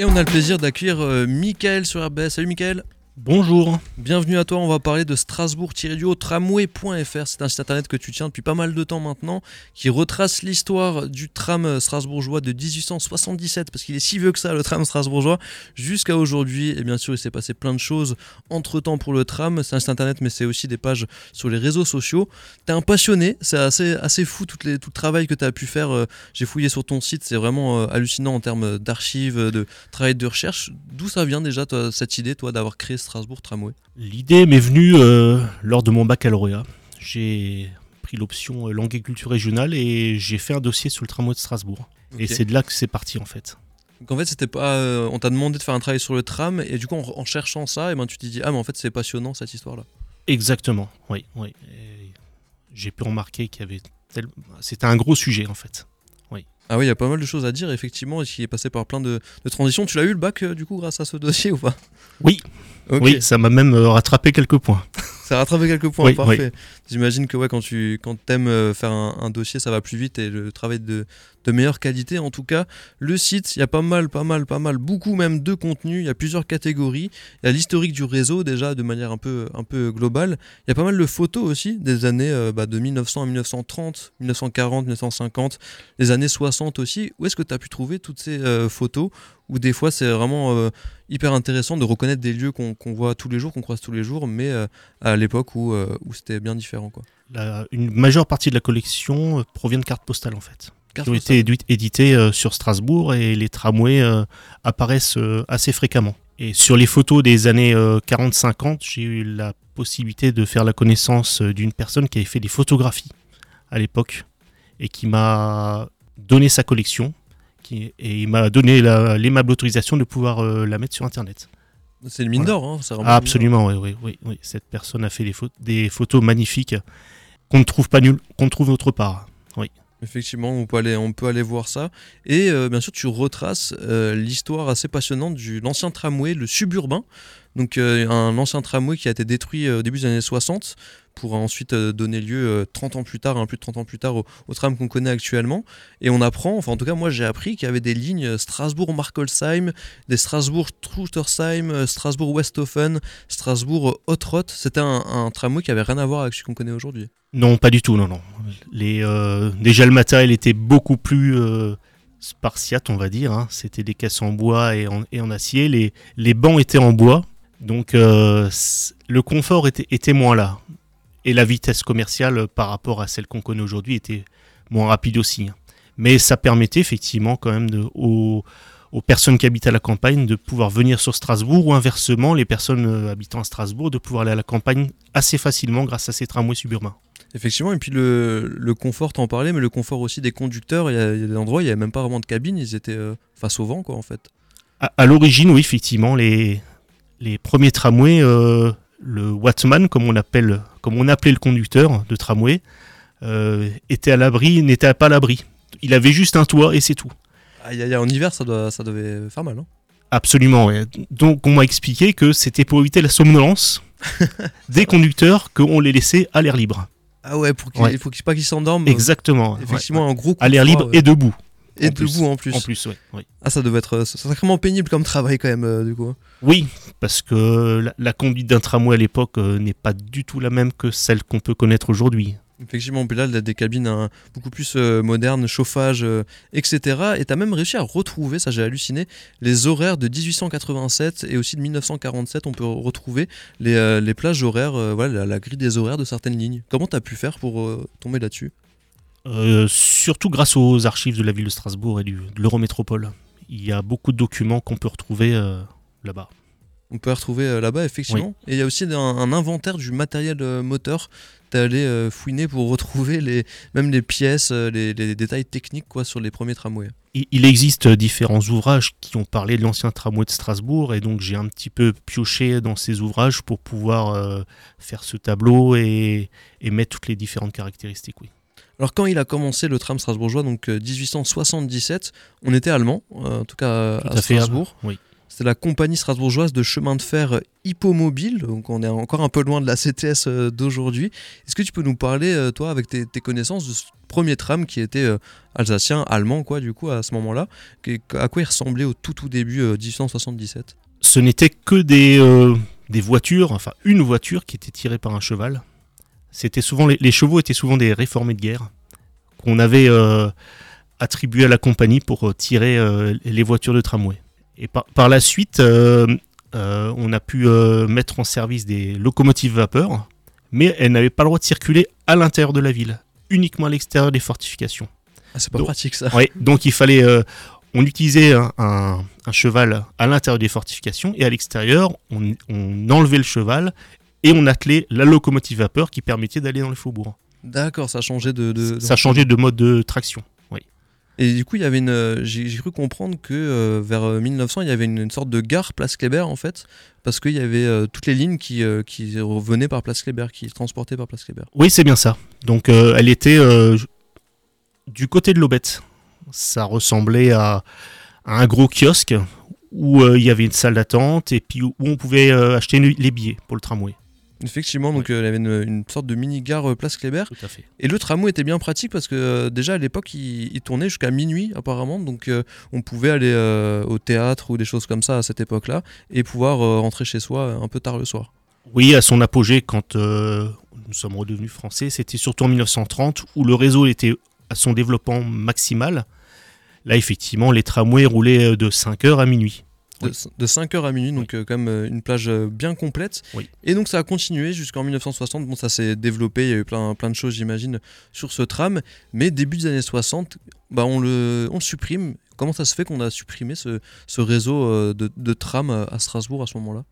Et on a le plaisir d'accueillir euh, Michael sur RBS. Salut Michael Bonjour. Bienvenue à toi, on va parler de Strasbourg-du tramway.fr. C'est un site internet que tu tiens depuis pas mal de temps maintenant, qui retrace l'histoire du tram strasbourgeois de 1877, parce qu'il est si vieux que ça, le tram strasbourgeois, jusqu'à aujourd'hui. Et bien sûr, il s'est passé plein de choses entre temps pour le tram. C'est un site internet, mais c'est aussi des pages sur les réseaux sociaux. T'es un passionné, c'est assez, assez fou tout, le travail que tu as pu faire. Euh, j'ai fouillé sur ton site, c'est vraiment euh, hallucinant en termes d'archives, de travail de recherche. D'où ça vient déjà, cette idée, toi, d'avoir créé ce Strasbourg Tramway L'idée m'est venue euh, lors de mon baccalauréat. J'ai pris l'option euh, langue et culture régionale et j'ai fait un dossier sur le tramway de Strasbourg. Et c'est de là que c'est parti en fait. Donc en fait, c'était pas, euh, on t'a demandé de faire un travail sur le tram et du coup, en, cherchant ça, et eh ben, tu t'es dit ah mais en fait c'est passionnant cette histoire-là. Exactement, oui, oui. J'ai pu remarquer qu'il y avait, c'était un gros sujet en fait. Oui. Ah oui, il y a pas mal de choses à dire effectivement, et qui est passé par plein de, de transitions. Tu l'as eu le bac du coup grâce à ce dossier ou pas? Oui, oui, ça m'a même euh, rattrapé quelques points. Ça a rattrapé quelques points, parfait. J'imagine que ouais, quand tu quand aimes euh, faire un, dossier, ça va plus vite et le travail de, de meilleure qualité. En tout cas, le site, il y a pas mal, pas mal, pas mal, beaucoup même de contenu. Il y a plusieurs catégories. Il y a l'historique du réseau déjà de manière un peu, un peu globale. Il y a pas mal de photos aussi des années euh, bah, de 1900 à 1930, 1940, 1950, les années 60 aussi. Où est-ce que tu as pu trouver toutes ces photos Ou des fois c'est vraiment hyper intéressant de reconnaître des lieux qu'on voit tous les jours, qu'on croise tous les jours, mais euh, à l'époque où, euh, où c'était bien différent. Quoi. une majeure partie de la collection euh, provient de cartes postales en fait. qui ont été éditées sur Strasbourg et les tramways apparaissent assez fréquemment. Et sur les photos des années 40-50, j'ai eu la possibilité de faire la connaissance d'une personne qui avait fait des photographies à l'époque et qui m'a donné sa collection et il m'a donné l'aimable autorisation de pouvoir euh, la mettre sur Internet. C'est une mine d'or, hein, Absolument, oui, oui, oui, Cette personne a fait des, des photos magnifiques qu'on ne trouve pas nul, qu'on trouve autre part. Oui. Effectivement, on peut aller, on peut aller voir ça. Et euh, bien sûr, tu retraces euh, l'histoire assez passionnante de l'ancien tramway, le suburbain. Donc, un ancien tramway qui a été détruit au début des années 60 pour ensuite euh, donner lieu 30 euh, ans plus tard, un plus de 30 ans plus tard, au, tram qu'on connaît actuellement. Et on apprend, enfin en tout cas moi j'ai appris qu'il y avait des lignes Strasbourg-Markolsheim, des Strasbourg-Trutersheim, euh, Strasbourg-Westhofen, Strasbourg-Hotrot. C'était un, tramway qui avait rien à voir avec ce qu'on connaît aujourd'hui. Non, pas du tout, non, non. Les, déjà le matériel était beaucoup plus spartiate, on va dire. Hein. C'était des caisses en bois et en, et en acier. Les, les, bancs étaient en bois. Donc le confort était, était moins là et la vitesse commerciale par rapport à celle qu'on connaît aujourd'hui était moins rapide aussi. Hein. Mais ça permettait effectivement quand même de, aux, personnes qui habitent à la campagne de pouvoir venir sur Strasbourg ou inversement les personnes euh, habitant à Strasbourg de pouvoir aller à la campagne assez facilement grâce à ces tramways suburbains. Effectivement, et puis le, le confort, t'en parlais, mais le confort aussi des conducteurs, il y a, des endroits, il n'y avait même pas vraiment de cabine, ils étaient euh, face au vent quoi en fait. À, l'origine, oui, effectivement, les, les premiers tramways euh, le Watman, comme on, appelle, comme on appelait le conducteur de tramway, euh, était à l'abri, n'était pas à l'abri. Il avait juste un toit et c'est tout. en hiver, ça, doit, ça devait faire mal, non? Absolument. Donc on m'a expliqué que c'était pour éviter la somnolence des conducteurs qu'on les laissait à l'air libre. Ah ouais, pour qu'il faut pas qu'ils s'endorment. Exactement. Effectivement, un gros à l'air libre et debout. Et debout en plus. En plus, oui. Ah, ça devait être euh, sacrément pénible comme travail quand même, euh, du coup. Hein. Oui, parce que la, conduite d'un tramway à l'époque euh, n'est pas du tout la même que celle qu'on peut connaître aujourd'hui. Effectivement, puis là, il a des cabines hein, beaucoup plus modernes, chauffage, etc. Et tu as même réussi à retrouver, ça j'ai halluciné, les horaires de 1887 et aussi de 1947. On peut retrouver les, les plages horaires, voilà, la, grille des horaires de certaines lignes. Comment tu as pu faire pour tomber là-dessus? Euh, surtout grâce aux archives de la ville de Strasbourg et du, de l'Eurométropole. Il y a beaucoup de documents qu'on peut retrouver euh, là-bas. On peut retrouver euh, là-bas, effectivement. Et il y a aussi un, inventaire du matériel moteur. Tu es allé fouiner pour retrouver les, même les pièces, les, détails techniques quoi, sur les premiers tramways. Il, existe différents ouvrages qui ont parlé de l'ancien tramway de Strasbourg et donc j'ai un petit peu pioché dans ces ouvrages pour pouvoir faire ce tableau et, et mettre toutes les différentes caractéristiques. Oui. Alors quand il a commencé le tram strasbourgeois, donc 1877, euh, on était allemand, euh, en tout cas à, Strasbourg. oui. C'est la compagnie strasbourgeoise de chemin de fer Hippomobile. Donc on est encore un peu loin de la CTS d'aujourd'hui. Est-ce que tu peux nous parler, toi, avec tes, connaissances, de ce premier tram qui était alsacien, allemand, quoi, du coup, à ce moment-là? À quoi il ressemblait au tout tout début 1877 Ce n'était que des, des voitures, enfin une voiture qui était tirée par un cheval. C'était souvent les, chevaux étaient souvent des réformés de guerre qu'on avait attribué à la compagnie pour euh, tirer euh, les voitures de tramway. Et par, la suite, euh, on a pu mettre en service des locomotives vapeur, mais elles n'avaient pas le droit de circuler à l'intérieur de la ville, uniquement à l'extérieur des fortifications. Ah, c'est pas pratique ça. Oui, donc il fallait. on utilisait un, cheval à l'intérieur des fortifications et à l'extérieur, on, enlevait le cheval et on attelait la locomotive vapeur qui permettait d'aller dans les faubourgs. D'accord, ça changeait de, de, ça changeait de mode de traction. Et du coup, il y avait une, euh, j'ai, cru comprendre que euh, vers 1900, euh, il y avait une, sorte de gare Place Kléber en fait, parce qu'il y avait toutes les lignes qui, qui revenaient par Place Kléber, qui transportaient par Place Kléber. Oui, c'est bien ça. Donc, elle était du côté de l'Aubette. Ça ressemblait à, un gros kiosque où il y avait une salle d'attente et puis où on pouvait acheter les billets pour le tramway. Effectivement, donc euh, il y avait une, sorte de mini-gare euh, Place Kléber. Tout à fait. Et le tramway était bien pratique parce que euh, déjà à l'époque, il, tournait jusqu'à minuit apparemment. Donc on pouvait aller au théâtre ou des choses comme ça à cette époque-là et pouvoir rentrer chez soi un peu tard le soir. Oui, à son apogée quand nous sommes redevenus français, c'était surtout en 1930 où le réseau était à son développement maximal. Là, effectivement, les tramways roulaient de 5h à minuit de, 5h à minuit, donc euh, quand même euh, une plage euh, bien complète. Et donc ça a continué jusqu'en 1960. Bon, ça s'est développé, il y a eu plein, plein de choses, j'imagine, sur ce tram. Mais début des années 60, bah, on, le, on supprime. Comment ça se fait qu'on a supprimé ce, ce réseau de, de tram à Strasbourg à ce moment-là?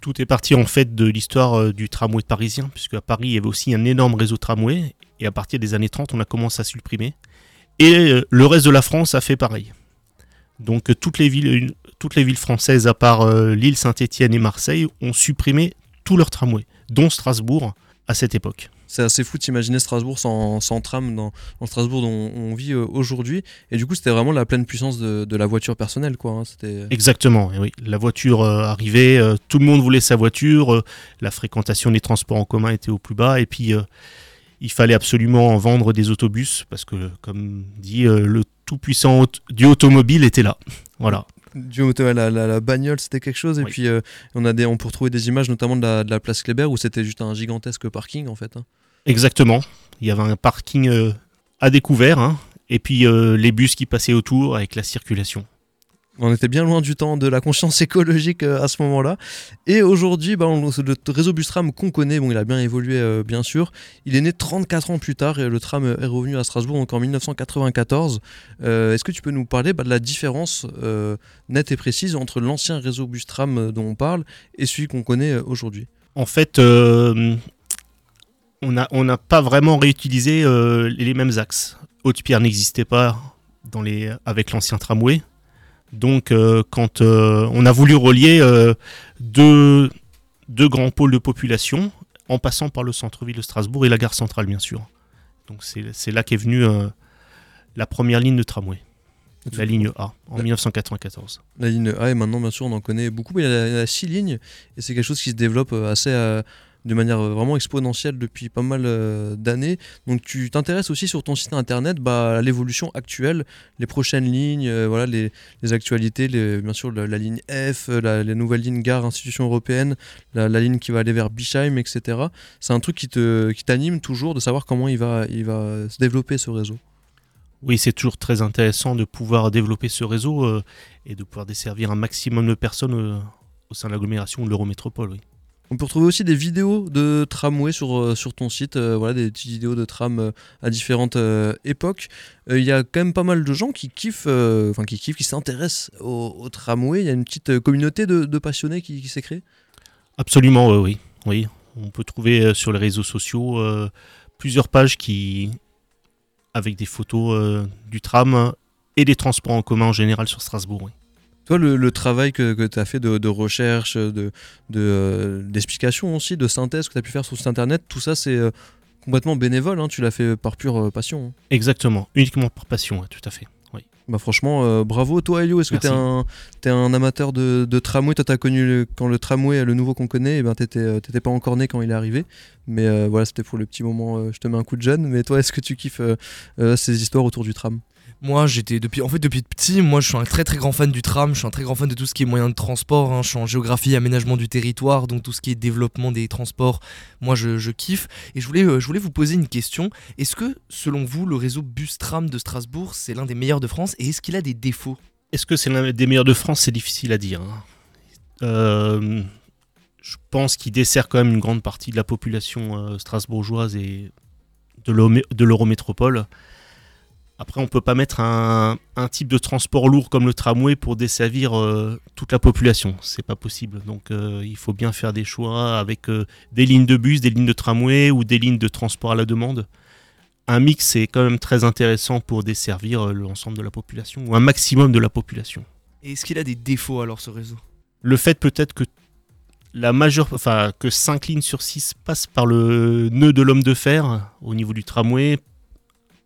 Tout est parti en fait de l'histoire du tramway parisien, puisque à Paris il y avait aussi un énorme réseau tramway, et à partir des années 30 on a commencé à supprimer. Et le reste de la France a fait pareil. Donc toutes les villes, toutes les villes françaises, à part euh, Lille, Saint-Étienne et Marseille, ont supprimé tous leurs tramways, dont Strasbourg à cette époque. C'est assez fou d'imaginer Strasbourg sans, tram dans, Strasbourg dont on vit euh, aujourd'hui. Et du coup, c'était vraiment la pleine puissance de, la voiture personnelle. Quoi, hein. Exactement, oui. La voiture euh, arrivait, tout le monde voulait sa voiture, la fréquentation des transports en commun était au plus bas. Et puis, il fallait absolument vendre des autobus parce que, comme dit, le tout-puissant du automobile était là. Voilà la, bagnole c'était quelque chose et puis euh, on a des on peut retrouver des images notamment de la, place Kléber où c'était juste un gigantesque parking en fait hein. exactement il y avait un parking euh, à découvert hein. et puis euh, les bus qui passaient autour avec la circulation on était bien loin du temps de la conscience écologique euh, à ce moment-là. Et aujourd'hui, bah, le réseau bus tram qu'on connaît, il a bien évolué euh, bien sûr. Il est né 34 ans plus tard et le tram euh, est revenu à Strasbourg en 1994. Est-ce que tu peux nous parler bah, de la différence nette et précise entre l'ancien réseau bus tram dont on parle et celui qu'on connaît aujourd'hui? En fait, on n'a pas vraiment réutilisé les mêmes axes. Haute-Pierre n'existait pas avec l'ancien tramway. Donc, euh, quand euh, on a voulu relier euh, deux, deux, grands pôles de population, en passant par le centre-ville de Strasbourg et la gare centrale, bien sûr. Donc, c'est là qu'est venue la première ligne de tramway. La ligne A, en 1994. La ligne A, et maintenant, bien sûr, on en connaît beaucoup, mais il y a, il y a six lignes, et c'est quelque chose qui se développe assez de manière euh, vraiment exponentielle depuis pas mal euh, d'années. Donc tu t'intéresses aussi sur ton site internet bah, à l'évolution actuelle, les prochaines lignes, euh, voilà, les, actualités, les, bien sûr la, ligne F, les nouvelles lignes gare institution européenne, la, ligne qui va aller vers Bischheim, etc. C'est un truc qui qui t'anime toujours de savoir comment il va, il va se développer ce réseau. Oui, c'est toujours très intéressant de pouvoir développer ce réseau et de pouvoir desservir un maximum de personnes au sein de l'agglomération de l'Eurométropole. Oui. On peut retrouver aussi des vidéos de tramway sur, euh, sur ton site, euh, voilà, des petites vidéos de tram euh, à différentes époques. Il y a quand même pas mal de gens qui kiffent, enfin qui kiffent, qui s'intéressent au, tramway. Il y a une petite communauté de, passionnés qui, s'est créée? Absolument, oui. On peut trouver sur les réseaux sociaux plusieurs pages avec des photos du tram et des transports en commun en général sur Strasbourg. Toi, le, travail que, tu as fait de, recherche, euh, d'explication de, aussi, de synthèse que tu as pu faire sur cet internet, tout ça, c'est euh, complètement bénévole. Hein, tu l'as fait par pure euh, passion. Hein. Exactement, uniquement par passion, tout à fait. Bah franchement, bravo. Toi, Elio, est-ce que tu es un, es un amateur de, tramway? Toi, tu as connu quand le tramway, le nouveau qu'on connaît, et ben, t'étais pas encore né quand il est arrivé. Mais voilà, c'était pour le petit moment, je te mets un coup de jeune. Mais toi, est-ce que tu kiffes ces histoires autour du tram? Moi, j'étais depuis, en fait, depuis petit, moi, je suis un très très grand fan du tram. Je suis un très grand fan de tout ce qui est moyen de transport. Hein. Je suis en géographie, aménagement du territoire, donc tout ce qui est développement des transports. Moi, je, kiffe. Et je voulais, euh, je voulais vous poser une question. Est-ce que, selon vous, le réseau bus-tram de Strasbourg, c'est l'un des meilleurs de France Et est-ce qu'il a des défauts? Est-ce que c'est l'un des meilleurs de France? C'est difficile à dire. Hein. Euh, je pense qu'il dessert quand même une grande partie de la population euh, strasbourgeoise et de l'Eurométropole. Après, on peut pas mettre un, type de transport lourd comme le tramway pour desservir euh, toute la population. C'est pas possible. Donc, euh, il faut bien faire des choix avec euh, des lignes de bus, des lignes de tramway ou des lignes de transport à la demande. Un mix est quand même très intéressant pour desservir l'ensemble de la population ou un maximum de la population. Et est-ce qu'il a des défauts alors ce réseau? Le fait peut-être que la majeure, enfin que 5 lignes sur 6 passent par le nœud de l'homme de fer au niveau du tramway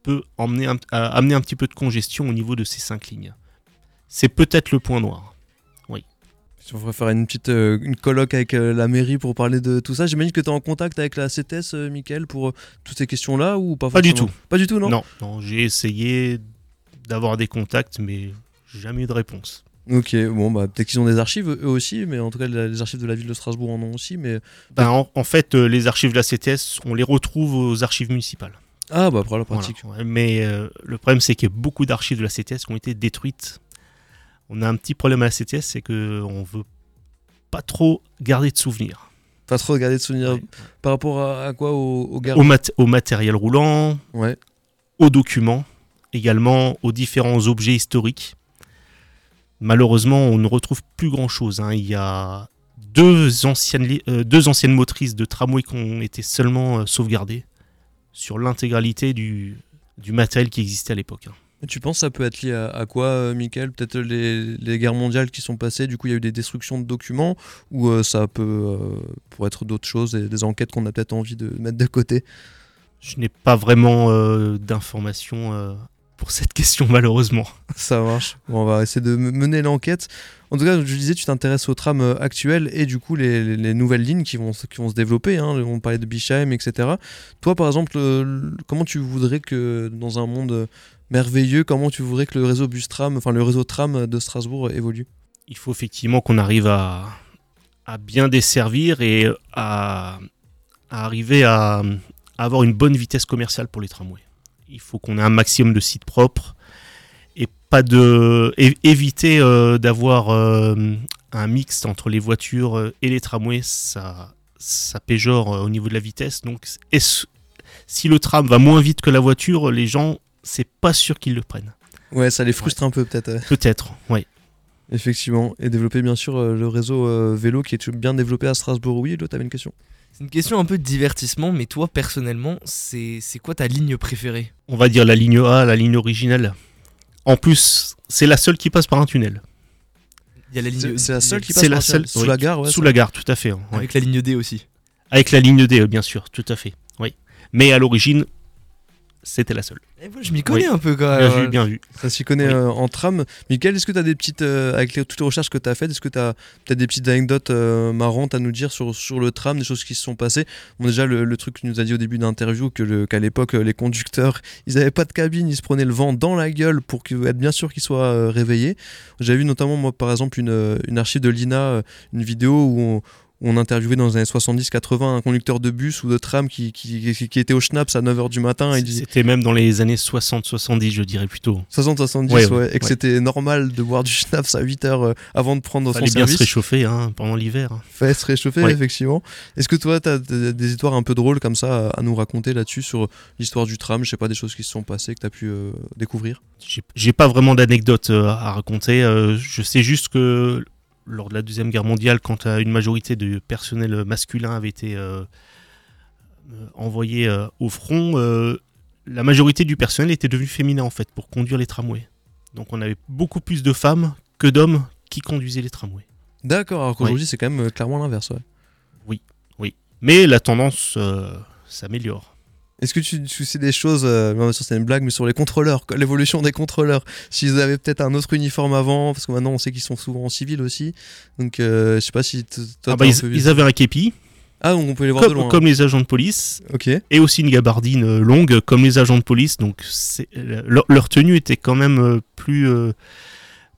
peut emmener amener un petit peu de congestion au niveau de ces cinq lignes. C'est peut-être le point noir. Oui. On va faire une petite euh, une colloque avec euh, la mairie pour parler de tout ça. J'imagine que tu es en contact avec la CTS, euh, Mickaël, pour toutes ces questions-là ou pas Pas du tout. Pas du tout, non Non, non j'ai essayé d'avoir des contacts, mais jamais eu de réponse. Ok, bon, bah, peut-être qu'ils ont des archives eux aussi, mais en tout cas, les archives de la ville de Strasbourg en ont aussi. Mais... Ben, en, fait, les archives de la CTS, on les retrouve aux archives municipales. Ah bah pour la pratique. Mais euh, le problème c'est qu'il y a beaucoup d'archives de la CTS qui ont été détruites. On a un petit problème à la CTS, c'est qu'on veut pas trop garder de souvenirs. Pas trop garder de souvenirs par rapport à, quoi Au, au, au, matériel roulant, ouais. aux documents, également aux différents objets historiques. Malheureusement, on ne retrouve plus grand-chose. Hein. Il y a deux anciennes, euh, deux anciennes motrices de tramway qui ont été seulement euh, sauvegardées sur l'intégralité du, du matériel qui existait à l'époque. Hein. Tu penses que ça peut être lié à, quoi, euh, Michael? Peut-être les, les, guerres mondiales qui sont passées, du coup il y a eu des destructions de documents, ou euh, ça peut euh, pour être d'autres choses, et des enquêtes qu'on a peut-être envie de mettre de côté? Je n'ai pas vraiment d'informations pour cette question malheureusement. Ça marche. on va essayer de mener l'enquête. En tout cas, je disais, tu t'intéresses aux trams euh, actuelles et du coup les, nouvelles lignes qui vont, qui vont se développer. Hein. On parlait de Bichheim, etc. Toi, par exemple, comment tu voudrais que dans un monde merveilleux, comment tu voudrais que le réseau bus tram, enfin le réseau tram de Strasbourg évolue? Il faut effectivement qu'on arrive à, à, bien desservir et à, à arriver à, à avoir une bonne vitesse commerciale pour les tramways il faut qu'on ait un maximum de sites propres et pas de éviter euh, d'avoir euh, un mix entre les voitures euh, et les tramways, ça ça péjore au niveau de la vitesse. Donc si le tram va moins vite que la voiture, les gens c'est pas sûr qu'ils le prennent. Ouais, ça les frustre un peu peut-être. Peut-être, oui. Effectivement, et développer bien sûr le réseau vélo qui est bien développé à Strasbourg. Oui, tu avais une question? C'est une question un peu de divertissement, mais toi personnellement, c'est quoi ta ligne préférée? On va dire la ligne A, la ligne originale. En plus, c'est la seule qui passe par un tunnel. C'est la seule qui passe par seule, sous la gare, Sous la gare, tout à fait. Avec la ligne D aussi. Avec la ligne D, bien sûr, tout à fait. Oui. Mais à l'origine, c'était la seule. Et moi, je m'y connais un peu quand même. Bien vu, bien vu. Ça s'y connaît euh, en tram. Michael, est-ce que tu as des petites, euh, avec toutes les recherches que tu as faites, est-ce que tu as peut-être des petites anecdotes euh, marrantes à nous dire sur, sur le tram, des choses qui se sont passées? Bon, déjà, le, truc que tu nous as dit au début d'interview, qu'à l'époque, les conducteurs, ils n'avaient pas de cabine, ils se prenaient le vent dans la gueule pour être bien sûr qu'ils soient réveillés. J'ai vu notamment, moi, par exemple, une, une archive de Lina, une vidéo où on, on interviewait dans les années 70-80 un conducteur de bus ou de tram qui, qui, était au schnaps à 9h du matin. C'était même dans les années 60-70, je dirais plutôt. 60-70, ouais, Et que c'était normal de boire du schnapps à 8h euh, avant de prendre Fallait son bien se réchauffer hein, pendant l'hiver. Fallait se réchauffer, effectivement. Est-ce que toi, tu as des histoires un peu drôles comme ça à nous raconter là-dessus sur l'histoire du tram Je sais pas, des choses qui se sont passées que tu as pu euh, découvrir? J'ai pas vraiment d'anecdotes euh, à raconter. je sais juste que lors de la Deuxième Guerre mondiale, quand euh, une majorité du personnel masculin avait été euh, euh, envoyé au front, la majorité du personnel était devenu féminin en fait pour conduire les tramways. Donc on avait beaucoup plus de femmes que d'hommes qui conduisaient les tramways. D'accord, alors qu'aujourd'hui c'est quand même clairement l'inverse. Oui, oui. Mais la tendance s'améliore. Est-ce que tu, sais des choses, euh, bien sûr c'est une blague, mais sur les contrôleurs, l'évolution des contrôleurs, s'ils avaient peut-être un autre uniforme avant, parce que maintenant on sait qu'ils sont souvent en civil aussi, donc euh, je sais pas si toi, ah bah, ils, avaient un képi. Ah, on peut les voir comme, de loin. Comme les agents de police. Ok. Et aussi une gabardine euh, longue, comme les agents de police. Donc leur, leur, tenue était quand même plus,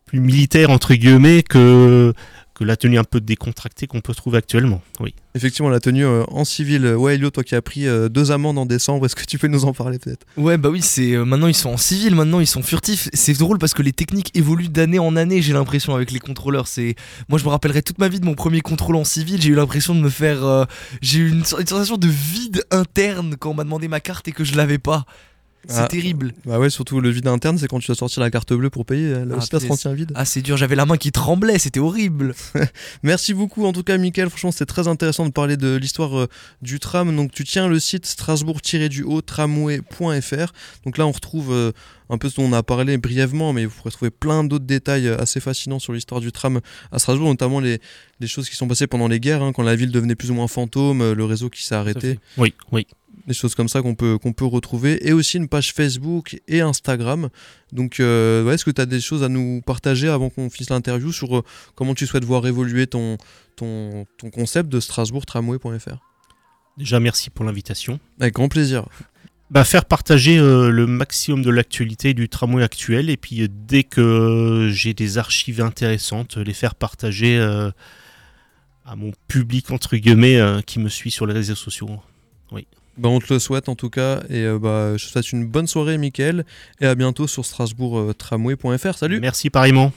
plus militaire, entre guillemets, que que la tenue un peu décontractée qu'on peut trouver actuellement. Oui. Effectivement, la tenue euh, en civil. Ouais, Elio, toi qui as pris euh, deux amendes en décembre, est-ce que tu peux nous en parler peut-être? Ouais, bah oui, c'est euh, maintenant ils sont en civil, maintenant ils sont furtifs. C'est drôle parce que les techniques évoluent d'année en année. J'ai l'impression avec les contrôleurs. C'est moi, je me rappellerai toute ma vie de mon premier contrôle en civil. J'ai eu l'impression de me faire, j'ai eu une, une, sensation de vide interne quand on m'a demandé ma carte et que je l'avais pas. C'est ah. terrible. Bah ouais, surtout le vide interne, c'est quand tu dois sortir la carte bleue pour payer. Là ah, aussi, vide. Ah, c'est dur, j'avais la main qui tremblait, c'était horrible. Merci beaucoup, en tout cas, Mickaël. Franchement, c'était très intéressant de parler de l'histoire euh, du tram. Donc, tu tiens le site strasbourg-du-haut tramway.fr. Donc là, on retrouve euh, un peu ce dont on a parlé brièvement, mais vous pourrez trouver plein d'autres détails euh, assez fascinants sur l'histoire du tram à Strasbourg, notamment les, les choses qui sont passées pendant les guerres, hein, quand la ville devenait plus ou moins fantôme, le réseau qui s'est arrêté. Oui, oui des choses comme ça qu'on peut, qu'on peut retrouver, et aussi une page Facebook et Instagram. Donc, euh, est-ce que tu as des choses à nous partager avant qu'on finisse l'interview sur euh, comment tu souhaites voir évoluer ton, ton, ton concept de strasbourg-tramway.fr Déjà, merci pour l'invitation. Avec grand plaisir. Bah, faire partager euh, le maximum de l'actualité du tramway actuel, et puis dès que j'ai des archives intéressantes, les faire partager à mon public, entre guillemets, qui me suit sur les réseaux sociaux. Oui. Bah, on te le souhaite en tout cas. Et euh, bah, je te souhaite une bonne soirée, Mickaël. Et à bientôt sur strasbourgtramway.fr. Salut Merci pareillement.